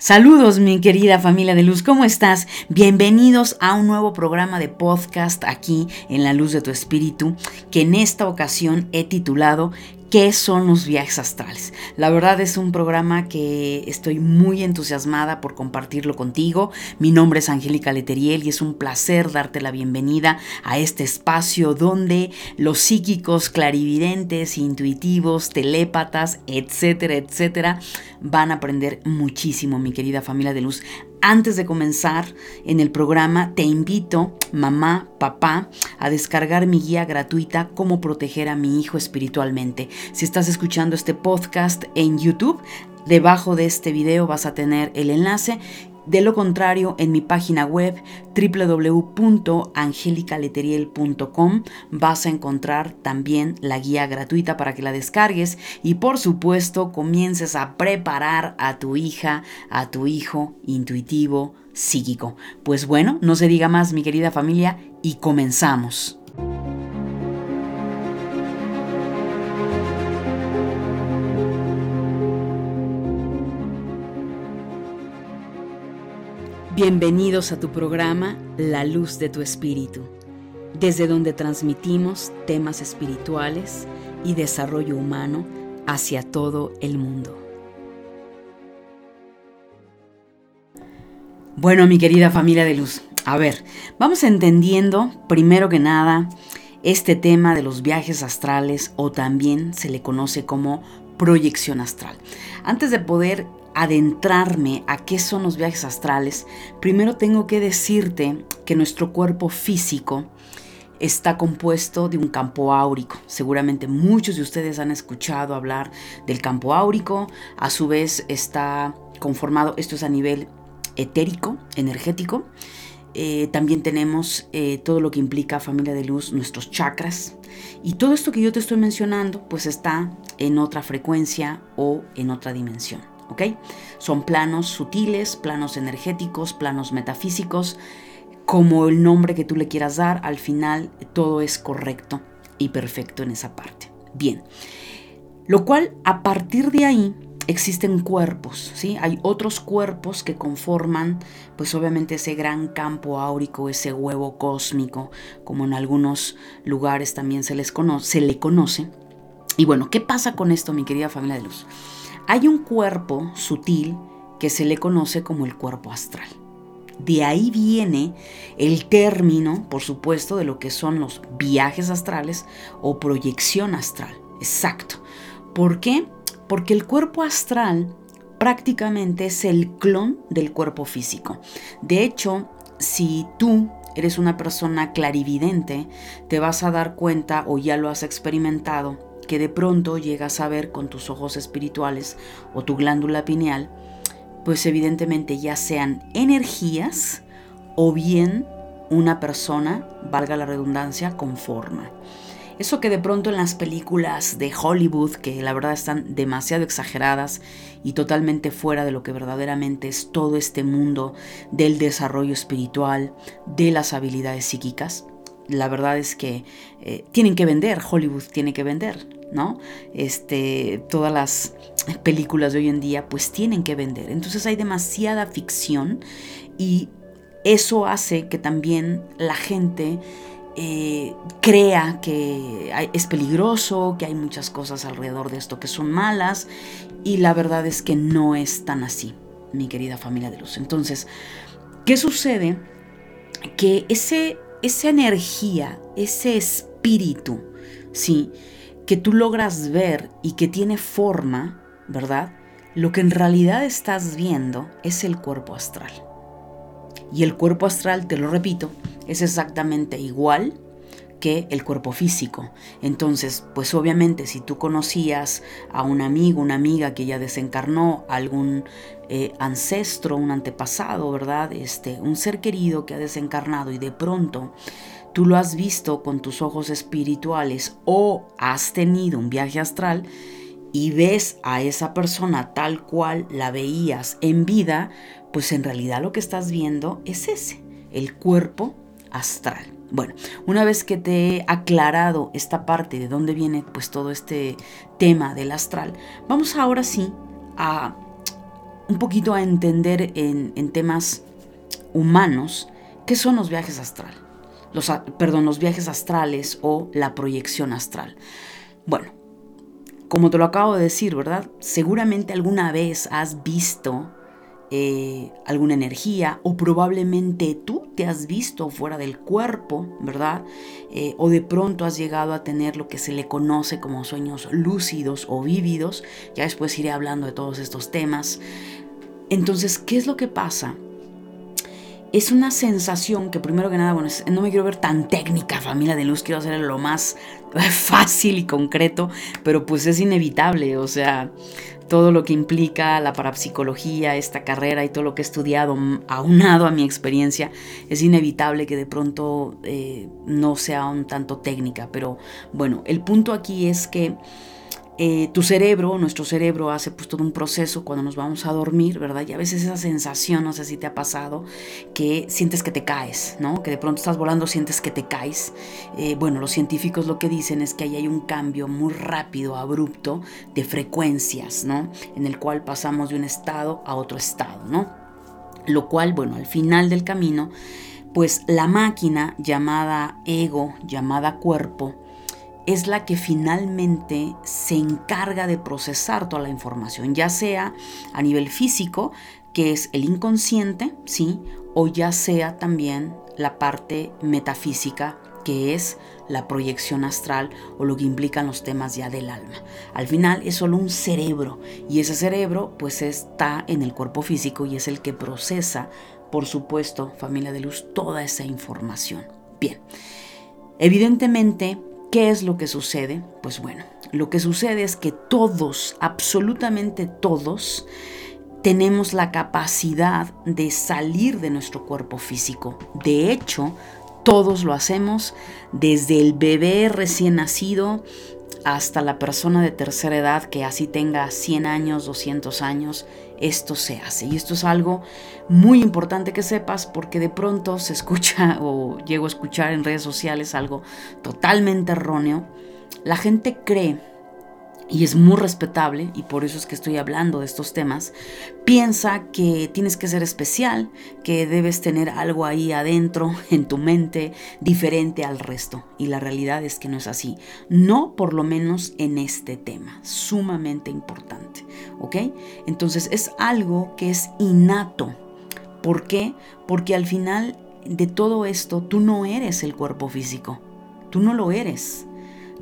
Saludos mi querida familia de luz, ¿cómo estás? Bienvenidos a un nuevo programa de podcast aquí en la luz de tu espíritu, que en esta ocasión he titulado ¿Qué son los viajes astrales? La verdad es un programa que estoy muy entusiasmada por compartirlo contigo. Mi nombre es Angélica Leteriel y es un placer darte la bienvenida a este espacio donde los psíquicos, clarividentes, intuitivos, telépatas, etcétera, etcétera, van a aprender muchísimo, mi querida familia de luz, antes de comenzar en el programa, te invito, mamá, papá, a descargar mi guía gratuita Cómo proteger a mi hijo espiritualmente. Si estás escuchando este podcast en YouTube, debajo de este video vas a tener el enlace de lo contrario, en mi página web www.angelicaleteriel.com vas a encontrar también la guía gratuita para que la descargues y por supuesto comiences a preparar a tu hija, a tu hijo intuitivo, psíquico. Pues bueno, no se diga más mi querida familia y comenzamos. Bienvenidos a tu programa La Luz de tu Espíritu, desde donde transmitimos temas espirituales y desarrollo humano hacia todo el mundo. Bueno, mi querida familia de luz, a ver, vamos entendiendo primero que nada este tema de los viajes astrales o también se le conoce como proyección astral. Antes de poder adentrarme a qué son los viajes astrales, primero tengo que decirte que nuestro cuerpo físico está compuesto de un campo áurico. Seguramente muchos de ustedes han escuchado hablar del campo áurico. A su vez está conformado, esto es a nivel etérico, energético. Eh, también tenemos eh, todo lo que implica familia de luz, nuestros chakras. Y todo esto que yo te estoy mencionando, pues está en otra frecuencia o en otra dimensión. Son planos sutiles, planos energéticos, planos metafísicos, como el nombre que tú le quieras dar, al final todo es correcto y perfecto en esa parte. Bien, lo cual a partir de ahí existen cuerpos, ¿sí? Hay otros cuerpos que conforman, pues obviamente ese gran campo áurico, ese huevo cósmico, como en algunos lugares también se les conoce, se le conoce. Y bueno, ¿qué pasa con esto, mi querida familia de luz? Hay un cuerpo sutil que se le conoce como el cuerpo astral. De ahí viene el término, por supuesto, de lo que son los viajes astrales o proyección astral. Exacto. ¿Por qué? Porque el cuerpo astral prácticamente es el clon del cuerpo físico. De hecho, si tú eres una persona clarividente, te vas a dar cuenta o ya lo has experimentado que de pronto llegas a ver con tus ojos espirituales o tu glándula pineal, pues evidentemente ya sean energías o bien una persona, valga la redundancia, con forma. Eso que de pronto en las películas de Hollywood, que la verdad están demasiado exageradas y totalmente fuera de lo que verdaderamente es todo este mundo del desarrollo espiritual, de las habilidades psíquicas, la verdad es que eh, tienen que vender, Hollywood tiene que vender, ¿no? Este, todas las películas de hoy en día pues tienen que vender. Entonces hay demasiada ficción y eso hace que también la gente eh, crea que es peligroso, que hay muchas cosas alrededor de esto que son malas y la verdad es que no es tan así, mi querida familia de luz. Entonces, ¿qué sucede? Que ese, esa energía, ese espíritu, ¿sí? que tú logras ver y que tiene forma, ¿verdad? Lo que en realidad estás viendo es el cuerpo astral. Y el cuerpo astral, te lo repito, es exactamente igual que el cuerpo físico. Entonces, pues obviamente si tú conocías a un amigo, una amiga que ya desencarnó, algún eh, ancestro, un antepasado, ¿verdad? Este, un ser querido que ha desencarnado y de pronto tú lo has visto con tus ojos espirituales o has tenido un viaje astral y ves a esa persona tal cual la veías en vida, pues en realidad lo que estás viendo es ese, el cuerpo astral. Bueno, una vez que te he aclarado esta parte de dónde viene pues todo este tema del astral, vamos ahora sí a un poquito a entender en, en temas humanos qué son los viajes astrales. Los, perdón, los viajes astrales o la proyección astral. Bueno, como te lo acabo de decir, ¿verdad? Seguramente alguna vez has visto eh, alguna energía o probablemente tú te has visto fuera del cuerpo, ¿verdad? Eh, o de pronto has llegado a tener lo que se le conoce como sueños lúcidos o vívidos. Ya después iré hablando de todos estos temas. Entonces, ¿qué es lo que pasa? es una sensación que primero que nada, bueno, no me quiero ver tan técnica, familia de luz, quiero hacer lo más fácil y concreto, pero pues es inevitable, o sea, todo lo que implica la parapsicología, esta carrera y todo lo que he estudiado, aunado a mi experiencia, es inevitable que de pronto eh, no sea un tanto técnica, pero bueno, el punto aquí es que eh, tu cerebro, nuestro cerebro hace pues todo un proceso cuando nos vamos a dormir, ¿verdad? Y a veces esa sensación, no sé si te ha pasado, que sientes que te caes, ¿no? Que de pronto estás volando, sientes que te caes. Eh, bueno, los científicos lo que dicen es que ahí hay un cambio muy rápido, abrupto de frecuencias, ¿no? En el cual pasamos de un estado a otro estado, ¿no? Lo cual, bueno, al final del camino, pues la máquina llamada ego, llamada cuerpo, es la que finalmente se encarga de procesar toda la información, ya sea a nivel físico, que es el inconsciente, ¿sí? O ya sea también la parte metafísica, que es la proyección astral o lo que implican los temas ya del alma. Al final es solo un cerebro y ese cerebro pues está en el cuerpo físico y es el que procesa, por supuesto, familia de luz, toda esa información. Bien, evidentemente ¿Qué es lo que sucede? Pues bueno, lo que sucede es que todos, absolutamente todos, tenemos la capacidad de salir de nuestro cuerpo físico. De hecho, todos lo hacemos desde el bebé recién nacido hasta la persona de tercera edad que así tenga 100 años, 200 años, esto se hace. Y esto es algo muy importante que sepas porque de pronto se escucha o llego a escuchar en redes sociales algo totalmente erróneo. La gente cree y es muy respetable, y por eso es que estoy hablando de estos temas, piensa que tienes que ser especial, que debes tener algo ahí adentro, en tu mente, diferente al resto. Y la realidad es que no es así. No por lo menos en este tema, sumamente importante. ¿Ok? Entonces es algo que es innato. ¿Por qué? Porque al final de todo esto, tú no eres el cuerpo físico. Tú no lo eres.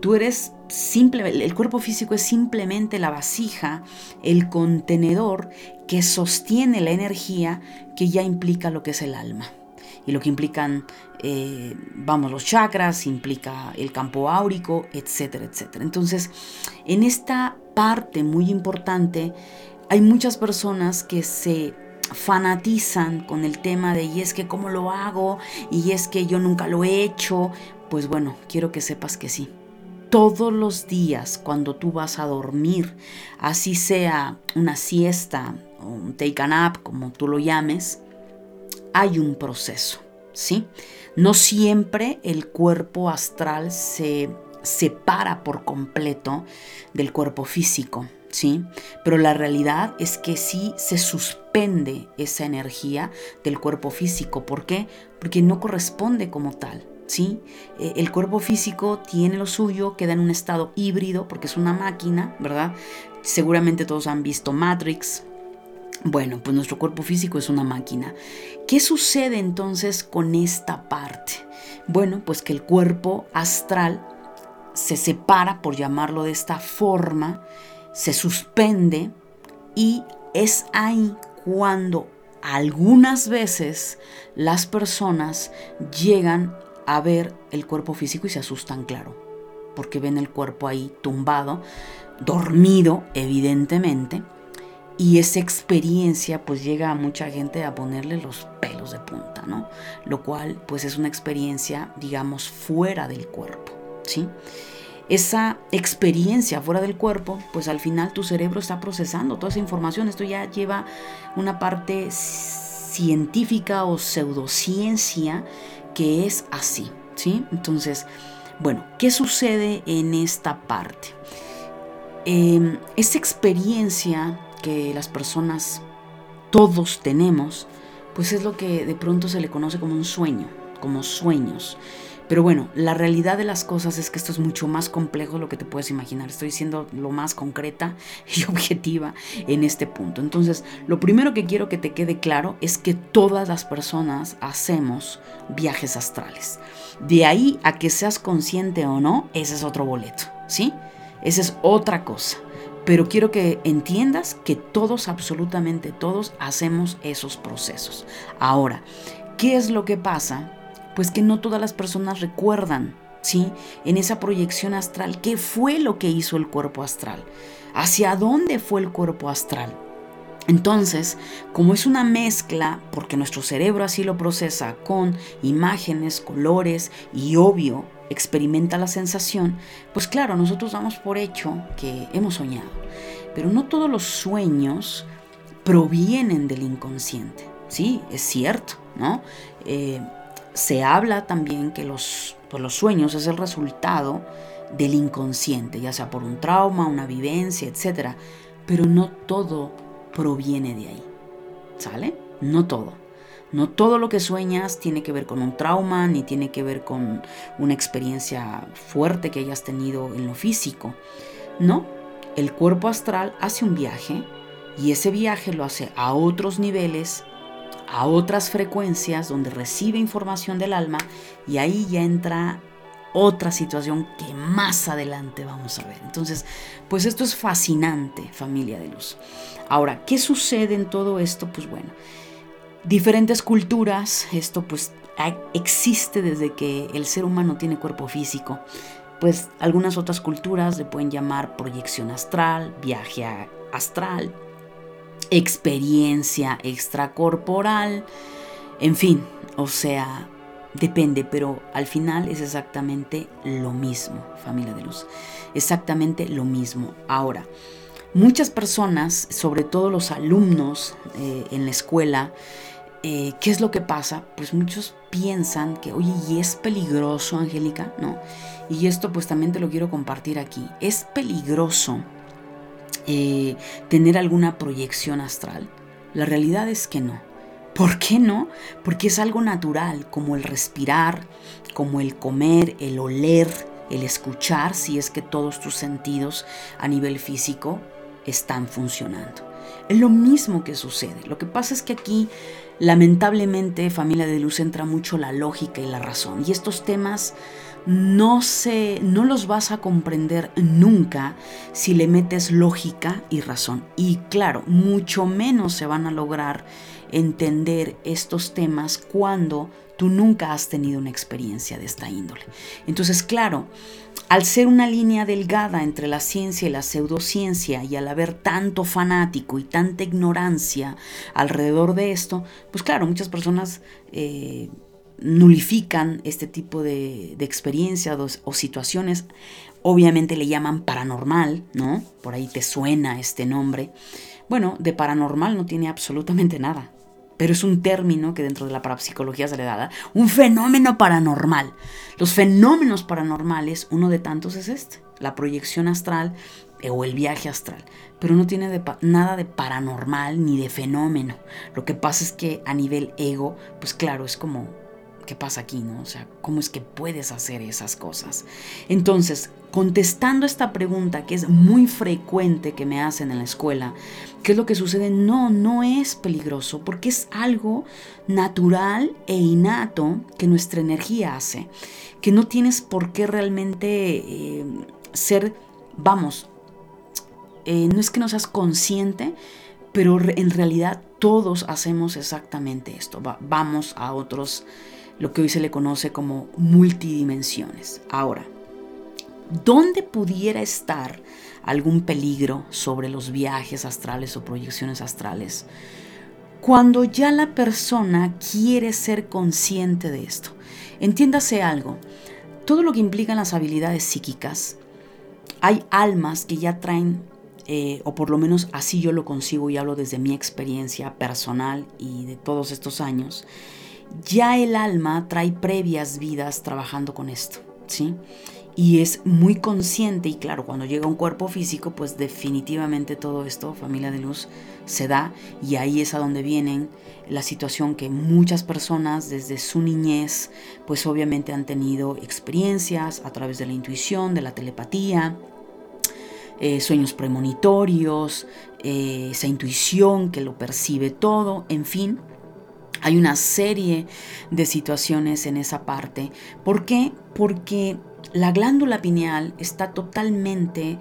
Tú eres simple, el cuerpo físico es simplemente la vasija, el contenedor que sostiene la energía que ya implica lo que es el alma. Y lo que implican, eh, vamos, los chakras, implica el campo áurico, etcétera, etcétera. Entonces, en esta parte muy importante, hay muchas personas que se fanatizan con el tema de y es que cómo lo hago y es que yo nunca lo he hecho. Pues bueno, quiero que sepas que sí, todos los días cuando tú vas a dormir, así sea una siesta o un take a nap, como tú lo llames, hay un proceso, ¿sí? No siempre el cuerpo astral se separa por completo del cuerpo físico, ¿sí? Pero la realidad es que sí se suspende esa energía del cuerpo físico. ¿Por qué? Porque no corresponde como tal. ¿Sí? Eh, el cuerpo físico tiene lo suyo, queda en un estado híbrido porque es una máquina, ¿verdad? Seguramente todos han visto Matrix. Bueno, pues nuestro cuerpo físico es una máquina. ¿Qué sucede entonces con esta parte? Bueno, pues que el cuerpo astral se separa, por llamarlo de esta forma, se suspende y es ahí cuando algunas veces las personas llegan a ver el cuerpo físico y se asustan, claro, porque ven el cuerpo ahí tumbado, dormido, evidentemente, y esa experiencia pues llega a mucha gente a ponerle los pelos de punta, ¿no? Lo cual pues es una experiencia, digamos, fuera del cuerpo, ¿sí? Esa experiencia fuera del cuerpo, pues al final tu cerebro está procesando toda esa información. Esto ya lleva una parte científica o pseudociencia que es así, ¿sí? Entonces, bueno, ¿qué sucede en esta parte? Eh, esta experiencia que las personas todos tenemos, pues es lo que de pronto se le conoce como un sueño, como sueños. Pero bueno, la realidad de las cosas es que esto es mucho más complejo de lo que te puedes imaginar. Estoy siendo lo más concreta y objetiva en este punto. Entonces, lo primero que quiero que te quede claro es que todas las personas hacemos viajes astrales. De ahí a que seas consciente o no, ese es otro boleto, ¿sí? Esa es otra cosa. Pero quiero que entiendas que todos, absolutamente todos, hacemos esos procesos. Ahora, ¿qué es lo que pasa pues que no todas las personas recuerdan, ¿sí? En esa proyección astral, ¿qué fue lo que hizo el cuerpo astral? ¿Hacia dónde fue el cuerpo astral? Entonces, como es una mezcla, porque nuestro cerebro así lo procesa con imágenes, colores y obvio experimenta la sensación, pues claro, nosotros damos por hecho que hemos soñado. Pero no todos los sueños provienen del inconsciente. Sí, es cierto, ¿no? Eh, se habla también que los, pues, los sueños es el resultado del inconsciente, ya sea por un trauma, una vivencia, etc. Pero no todo proviene de ahí. ¿Sale? No todo. No todo lo que sueñas tiene que ver con un trauma, ni tiene que ver con una experiencia fuerte que hayas tenido en lo físico. No, el cuerpo astral hace un viaje y ese viaje lo hace a otros niveles a otras frecuencias donde recibe información del alma y ahí ya entra otra situación que más adelante vamos a ver. Entonces, pues esto es fascinante, familia de luz. Ahora, ¿qué sucede en todo esto? Pues bueno, diferentes culturas, esto pues existe desde que el ser humano tiene cuerpo físico. Pues algunas otras culturas le pueden llamar proyección astral, viaje astral, experiencia extracorporal, en fin, o sea, depende, pero al final es exactamente lo mismo, familia de luz, exactamente lo mismo. Ahora, muchas personas, sobre todo los alumnos eh, en la escuela, eh, ¿qué es lo que pasa? Pues muchos piensan que, oye, ¿y es peligroso, Angélica? No. Y esto pues también te lo quiero compartir aquí. Es peligroso eh, tener alguna proyección astral? La realidad es que no. ¿Por qué no? Porque es algo natural, como el respirar, como el comer, el oler, el escuchar, si es que todos tus sentidos a nivel físico están funcionando. Es lo mismo que sucede. Lo que pasa es que aquí, lamentablemente, familia de luz entra mucho la lógica y la razón. Y estos temas no, se, no los vas a comprender nunca si le metes lógica y razón. Y claro, mucho menos se van a lograr entender estos temas cuando tú nunca has tenido una experiencia de esta índole. Entonces, claro, al ser una línea delgada entre la ciencia y la pseudociencia y al haber tanto fanático y tanta ignorancia alrededor de esto, pues claro, muchas personas eh, nulifican este tipo de, experiencias o, situaciones. Obviamente le llaman paranormal, ¿no? Por ahí te suena este nombre. Bueno, de paranormal no tiene absolutamente nada, pero es un término que dentro de la parapsicología se le da, un fenómeno paranormal. Los fenómenos paranormales, uno de tantos es este, la proyección astral eh, o el viaje astral, pero no tiene nada de paranormal ni de fenómeno. Lo que pasa es que a nivel ego, pues claro, es como ¿qué pasa aquí? ¿no? O sea, ¿cómo es que puedes hacer esas cosas? Entonces, contestando esta pregunta que es muy frecuente que me hacen en la escuela, ¿qué es lo que sucede? No, no es peligroso porque es algo natural e innato que nuestra energía hace, que no tienes por qué realmente eh, ser, vamos, eh, no es que no seas consciente, pero en realidad todos hacemos exactamente esto. vamos a otros lo que hoy se le conoce como multidimensiones. Ahora, ¿dónde pudiera estar algún peligro sobre los viajes astrales o proyecciones astrales? Cuando ya la persona quiere ser consciente de esto. Entiéndase algo, todo lo que implican las habilidades psíquicas, hay almas que ya traen, eh, o por lo menos así yo lo consigo y hablo desde mi experiencia personal y de todos estos años, ya el alma trae previas vidas trabajando con esto, ¿sí? y es muy consciente y claro, cuando llega un cuerpo físico, pues definitivamente todo esto, familia de luz, se da y ahí es a donde vienen la situación que muchas personas desde su niñez, pues obviamente han tenido experiencias a través de la intuición, de la telepatía, eh, sueños premonitorios, eh, esa intuición que lo percibe todo, en fin. Hay una serie de situaciones en esa parte. ¿Por qué? Porque la glándula pineal está totalmente,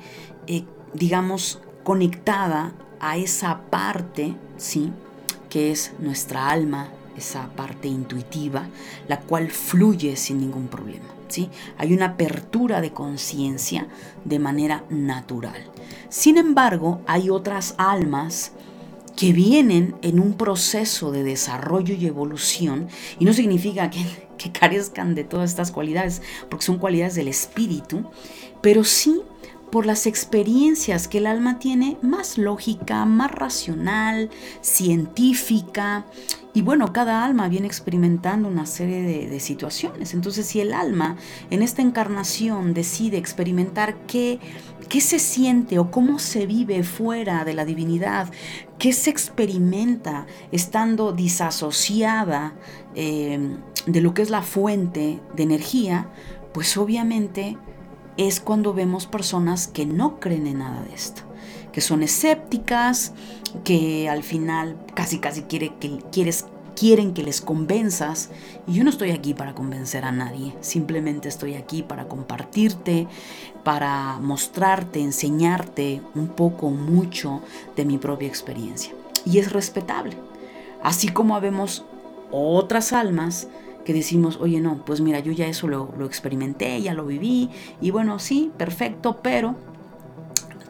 eh, digamos, conectada a esa parte, ¿sí? Que es nuestra alma, esa parte intuitiva, la cual fluye sin ningún problema, ¿sí? Hay una apertura de conciencia de manera natural. Sin embargo, hay otras almas que vienen en un proceso de desarrollo y evolución, y no significa que, que carezcan de todas estas cualidades, porque son cualidades del espíritu, pero sí por las experiencias que el alma tiene más lógica, más racional, científica. Y bueno, cada alma viene experimentando una serie de, situaciones. Entonces, si el alma en esta encarnación decide experimentar qué, qué se siente o cómo se vive fuera de la divinidad, qué se experimenta estando disasociada eh, de lo que es la fuente de energía, pues obviamente es cuando vemos personas que no creen en nada de esto, que son escépticas, que al final casi casi quiere que, quieres, quieren que les convenzas. Y yo no estoy aquí para convencer a nadie, simplemente estoy aquí para compartirte, para mostrarte, enseñarte un poco, mucho de mi propia experiencia. Y es respetable. Así como habemos otras almas que decimos, oye, no, pues mira, yo ya eso lo, lo experimenté, ya lo viví, y bueno, sí, perfecto, pero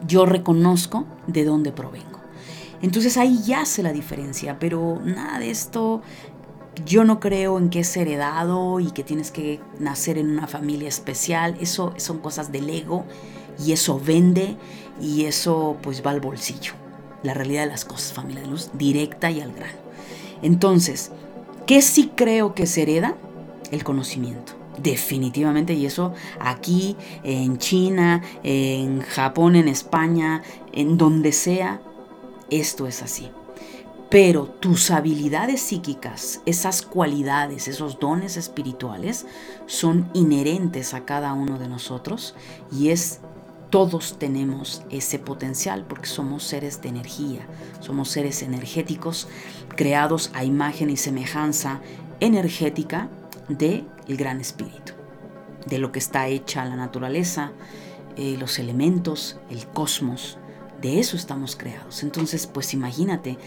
yo reconozco de dónde provengo. Entonces ahí ya se la diferencia, pero nada de esto, yo no creo en que es heredado y que tienes que nacer en una familia especial, eso son cosas del ego y eso vende y eso pues va al bolsillo. La realidad de las cosas, familia de luz, directa y al grano. Entonces, ¿Qué sí creo que se hereda? El conocimiento. Definitivamente, y eso aquí, en China, en Japón, en España, en donde sea, esto es así. Pero tus habilidades psíquicas, esas cualidades, esos dones espirituales, son inherentes a cada uno de nosotros y es todos tenemos ese potencial porque somos seres de energía, somos seres energéticos creados a imagen y semejanza energética del el gran espíritu, de lo que está hecha la naturaleza, eh, los elementos, el cosmos, de eso estamos creados. Entonces, pues imagínate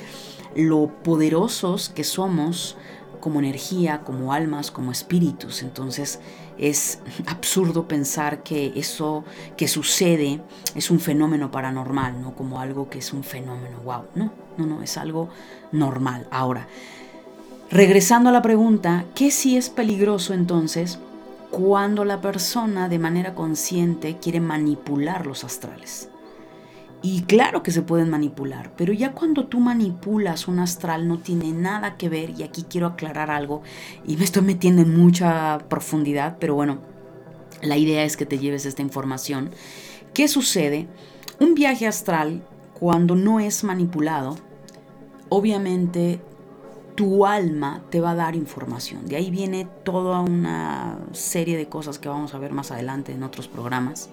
lo poderosos que somos como energía, como almas, como espíritus. Entonces es absurdo pensar que eso que sucede es un fenómeno paranormal, ¿no? Como algo que es un fenómeno, wow. No, no, no, es algo normal. Ahora, regresando a la pregunta, ¿qué sí es peligroso entonces cuando la persona de manera consciente quiere manipular los astrales? Y claro que se pueden manipular, pero ya cuando tú manipulas un astral no tiene nada que ver, y aquí quiero aclarar algo, y me estoy metiendo en mucha profundidad, pero bueno, la idea es que te lleves esta información. ¿Qué sucede? Un viaje astral, cuando no es manipulado, obviamente tu alma te va a dar información. De ahí viene toda una serie de cosas que vamos a ver más adelante en otros programas.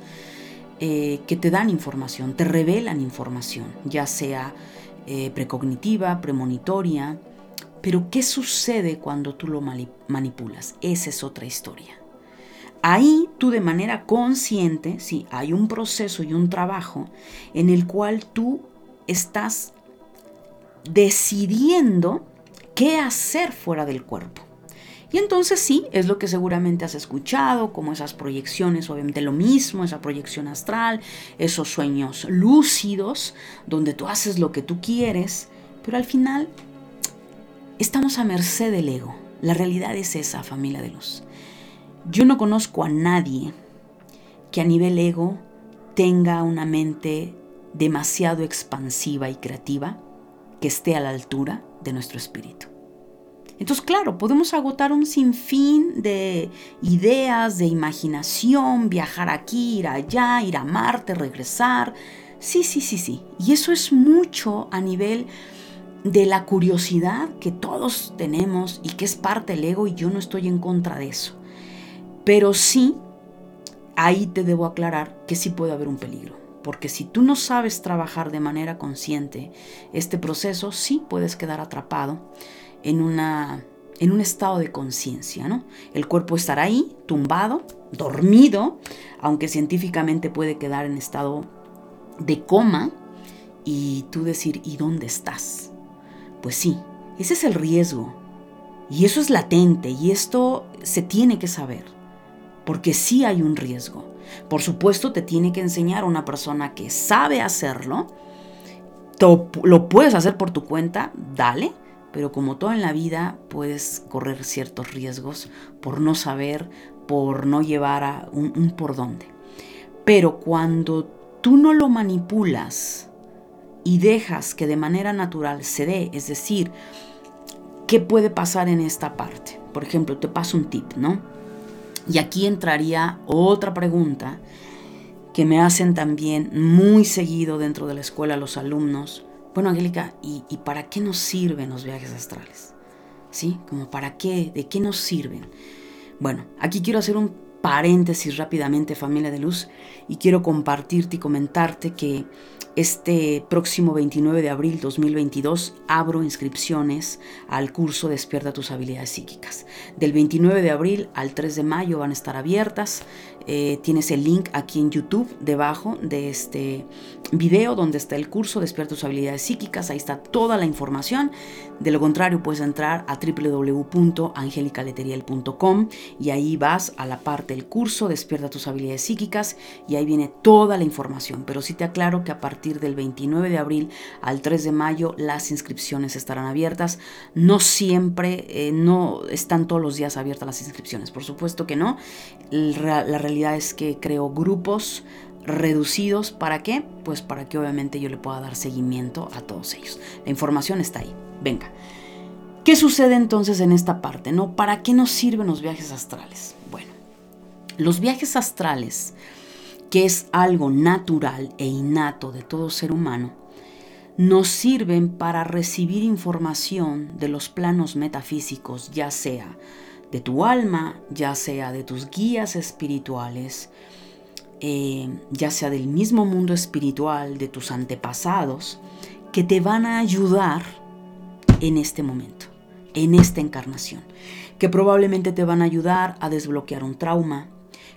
Eh, que te dan información, te revelan información, ya sea eh, precognitiva, premonitoria. Pero ¿qué sucede cuando tú lo manipulas? Esa es otra historia. Ahí tú de manera consciente, sí, hay un proceso y un trabajo en el cual tú estás decidiendo qué hacer fuera del cuerpo. Y entonces sí, es lo que seguramente has escuchado, como esas proyecciones, obviamente lo mismo, esa proyección astral, esos sueños lúcidos, donde tú haces lo que tú quieres, pero al final estamos a merced del ego. La realidad es esa, familia de luz. Yo no conozco a nadie que a nivel ego tenga una mente demasiado expansiva y creativa que esté a la altura de nuestro espíritu. Entonces, claro, podemos agotar un sinfín de ideas, de imaginación, viajar aquí, ir allá, ir a Marte, regresar. Sí, sí, sí, sí. Y eso es mucho a nivel de la curiosidad que todos tenemos y que es parte del ego y yo no estoy en contra de eso. Pero sí, ahí te debo aclarar que sí puede haber un peligro. Porque si tú no sabes trabajar de manera consciente este proceso, sí puedes quedar atrapado en, una, en un estado de conciencia, ¿no? El cuerpo estará ahí, tumbado, dormido, aunque científicamente puede quedar en estado de coma, y tú decir, ¿y dónde estás? Pues sí, ese es el riesgo. Y eso es latente, y esto se tiene que saber, porque sí hay un riesgo. Por supuesto, te tiene que enseñar una persona que sabe hacerlo. Lo puedes hacer por tu cuenta, dale, pero como todo en la vida, puedes correr ciertos riesgos por no saber, por no llevar a un, por dónde. Pero cuando tú no lo manipulas y dejas que de manera natural se dé, es decir, ¿qué puede pasar en esta parte? Por ejemplo, te paso un tip, ¿no? Y aquí entraría otra pregunta que me hacen también muy seguido dentro de la escuela los alumnos. Bueno, Angélica, ¿y, para qué nos sirven los viajes astrales? ¿Sí? Como para qué, de qué nos sirven. Bueno, aquí quiero hacer un paréntesis rápidamente, familia de luz, y quiero compartirte y comentarte que este próximo 29 de abril 2022 abro inscripciones al curso Despierta tus habilidades psíquicas. Del 29 de abril al 3 de mayo van a estar abiertas. Eh, tienes el link aquí en YouTube debajo de este video donde está el curso Despierta tus habilidades psíquicas. Ahí está toda la información. De lo contrario, puedes entrar a www.angelicaleteriel.com y ahí vas a la parte del curso Despierta tus habilidades psíquicas y ahí viene toda la información. Pero sí te aclaro que a partir del 29 de abril al 3 de mayo las inscripciones estarán abiertas. No siempre, eh, no están todos los días abiertas las inscripciones. Por supuesto que no. La realidad es que creo grupos reducidos. ¿Para qué? Pues para que obviamente yo le pueda dar seguimiento a todos ellos. La información está ahí. Venga. ¿Qué sucede entonces en esta parte? ¿No? ¿Para qué nos sirven los viajes astrales? Bueno, los viajes astrales, que es algo natural e innato de todo ser humano, nos sirven para recibir información de los planos metafísicos, ya sea de tu alma, ya sea de tus guías espirituales, eh, ya sea del mismo mundo espiritual, de tus antepasados, que te van a ayudar en este momento, en esta encarnación, que probablemente te van a ayudar a desbloquear un trauma,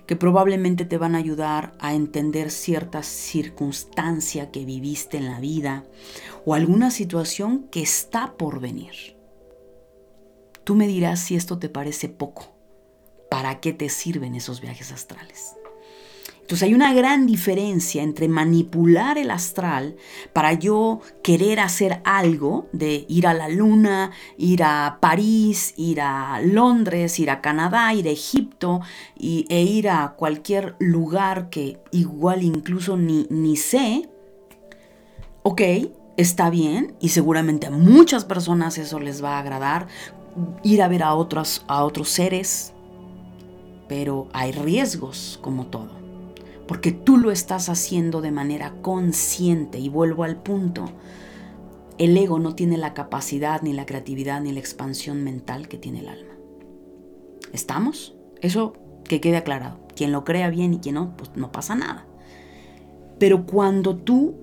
que probablemente te van a ayudar a entender cierta circunstancia que viviste en la vida o alguna situación que está por venir. Tú me dirás si esto te parece poco. ¿Para qué te sirven esos viajes astrales? Entonces hay una gran diferencia entre manipular el astral para yo querer hacer algo de ir a la luna, ir a París, ir a Londres, ir a Canadá, ir a Egipto e ir a cualquier lugar que igual incluso ni, ni sé. Ok, está bien y seguramente a muchas personas eso les va a agradar ir a ver a otros, a otros seres, pero hay riesgos como todo, porque tú lo estás haciendo de manera consciente y vuelvo al punto. El ego no tiene la capacidad, ni la creatividad, ni la expansión mental que tiene el alma. ¿Estamos? Eso que quede aclarado. Quien lo crea bien y quien no, pues no pasa nada. Pero cuando tú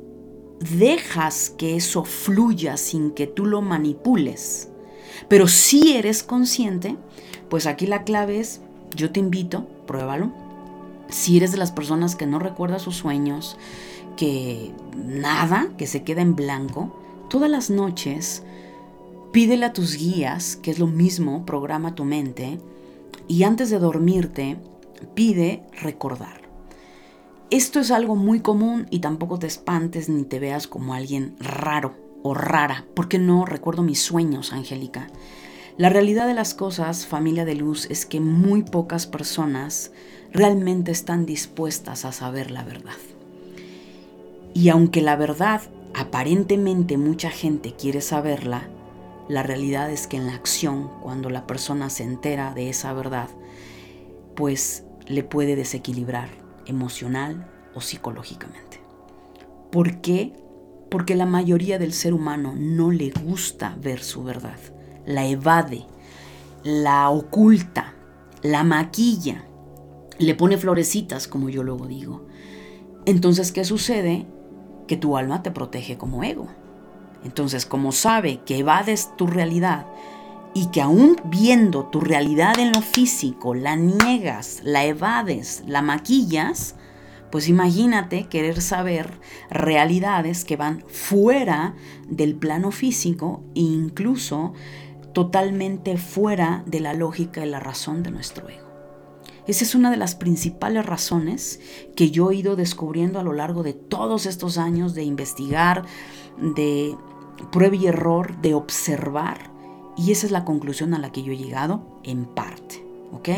dejas que eso fluya sin que tú lo manipules, pero si eres consciente, pues aquí la clave es, yo te invito, pruébalo. Si eres de las personas que no recuerda sus sueños, que nada, que se queda en blanco, todas las noches pídele a tus guías, que es lo mismo, programa tu mente, y antes de dormirte, pide recordar. Esto es algo muy común y tampoco te espantes ni te veas como alguien raro o rara. porque no recuerdo mis sueños, Angélica? La realidad de las cosas, familia de luz, es que muy pocas personas realmente están dispuestas a saber la verdad. Y aunque la verdad aparentemente mucha gente quiere saberla, la realidad es que en la acción, cuando la persona se entera de esa verdad, pues le puede desequilibrar emocional o psicológicamente. ¿Por qué? Porque la mayoría del ser humano no le gusta ver su verdad, la evade, la oculta, la maquilla, le pone florecitas, como yo luego digo. Entonces, ¿qué sucede? Que tu alma te protege como ego. Entonces, como sabe que evades tu realidad y que aún viendo tu realidad en lo físico, la niegas, la evades, la maquillas, pues imagínate querer saber realidades que van fuera del plano físico e incluso totalmente fuera de la lógica y la razón de nuestro ego. Esa es una de las principales razones que yo he ido descubriendo a lo largo de todos estos años de investigar, de prueba y error, de observar. Y esa es la conclusión a la que yo he llegado en parte. ¿Ok?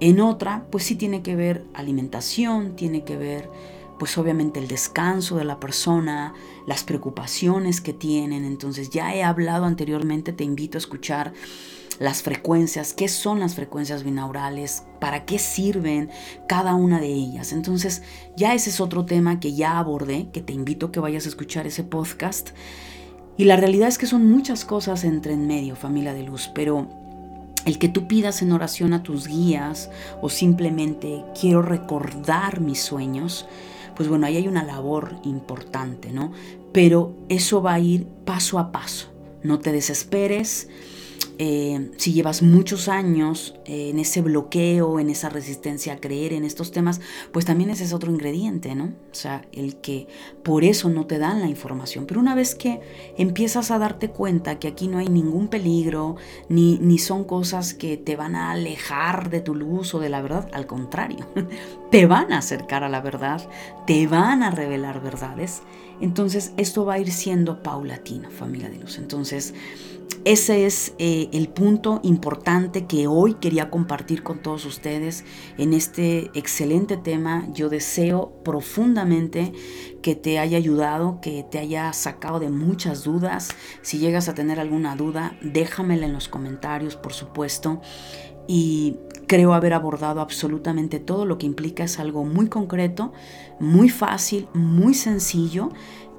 En otra, pues sí tiene que ver alimentación, tiene que ver pues obviamente el descanso de la persona, las preocupaciones que tienen. Entonces ya he hablado anteriormente, te invito a escuchar las frecuencias, qué son las frecuencias binaurales, para qué sirven cada una de ellas. Entonces ya ese es otro tema que ya abordé, que te invito a que vayas a escuchar ese podcast. Y la realidad es que son muchas cosas entre en medio, familia de luz, pero el que tú pidas en oración a tus guías o simplemente quiero recordar mis sueños, pues bueno, ahí hay una labor importante, ¿no? Pero eso va a ir paso a paso. No te desesperes, eh, si llevas muchos años eh, en ese bloqueo, en esa resistencia a creer en estos temas, pues también ese es otro ingrediente, ¿no? O sea, el que por eso no te dan la información. Pero una vez que empiezas a darte cuenta que aquí no hay ningún peligro, ni, ni son cosas que te van a alejar de tu luz o de la verdad, al contrario, te van a acercar a la verdad, te van a revelar verdades. Entonces, esto va a ir siendo paulatino, familia de luz. Entonces, ese es eh, el punto importante que hoy quería compartir con todos ustedes en este excelente tema. Yo deseo profundamente que te haya ayudado, que te haya sacado de muchas dudas. Si llegas a tener alguna duda, déjamela en los comentarios, por supuesto. Y creo haber abordado absolutamente todo lo que implica es algo muy concreto, muy fácil, muy sencillo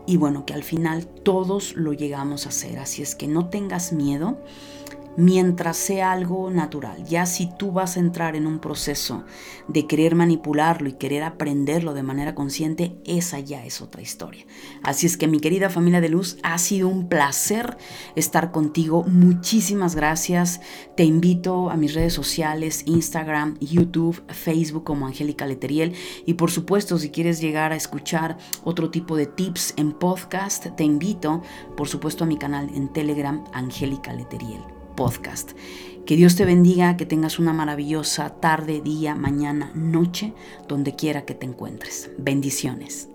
y bueno, que al final todos lo llegamos a hacer. Así es que no tengas miedo mientras sea algo natural. Ya si tú vas a entrar en un proceso de querer manipularlo y querer aprenderlo de manera consciente, esa ya es otra historia. Así es que mi querida familia de luz, ha sido un placer estar contigo. Muchísimas gracias. Te invito a mis redes sociales, Instagram, YouTube, Facebook como Angélica Leteriel. Y por supuesto, si quieres llegar a escuchar otro tipo de tips en podcast, te invito, por supuesto, a mi canal en Telegram, Angélica Leteriel podcast. Que Dios te bendiga, que tengas una maravillosa tarde, día, mañana, noche, donde quiera que te encuentres. Bendiciones.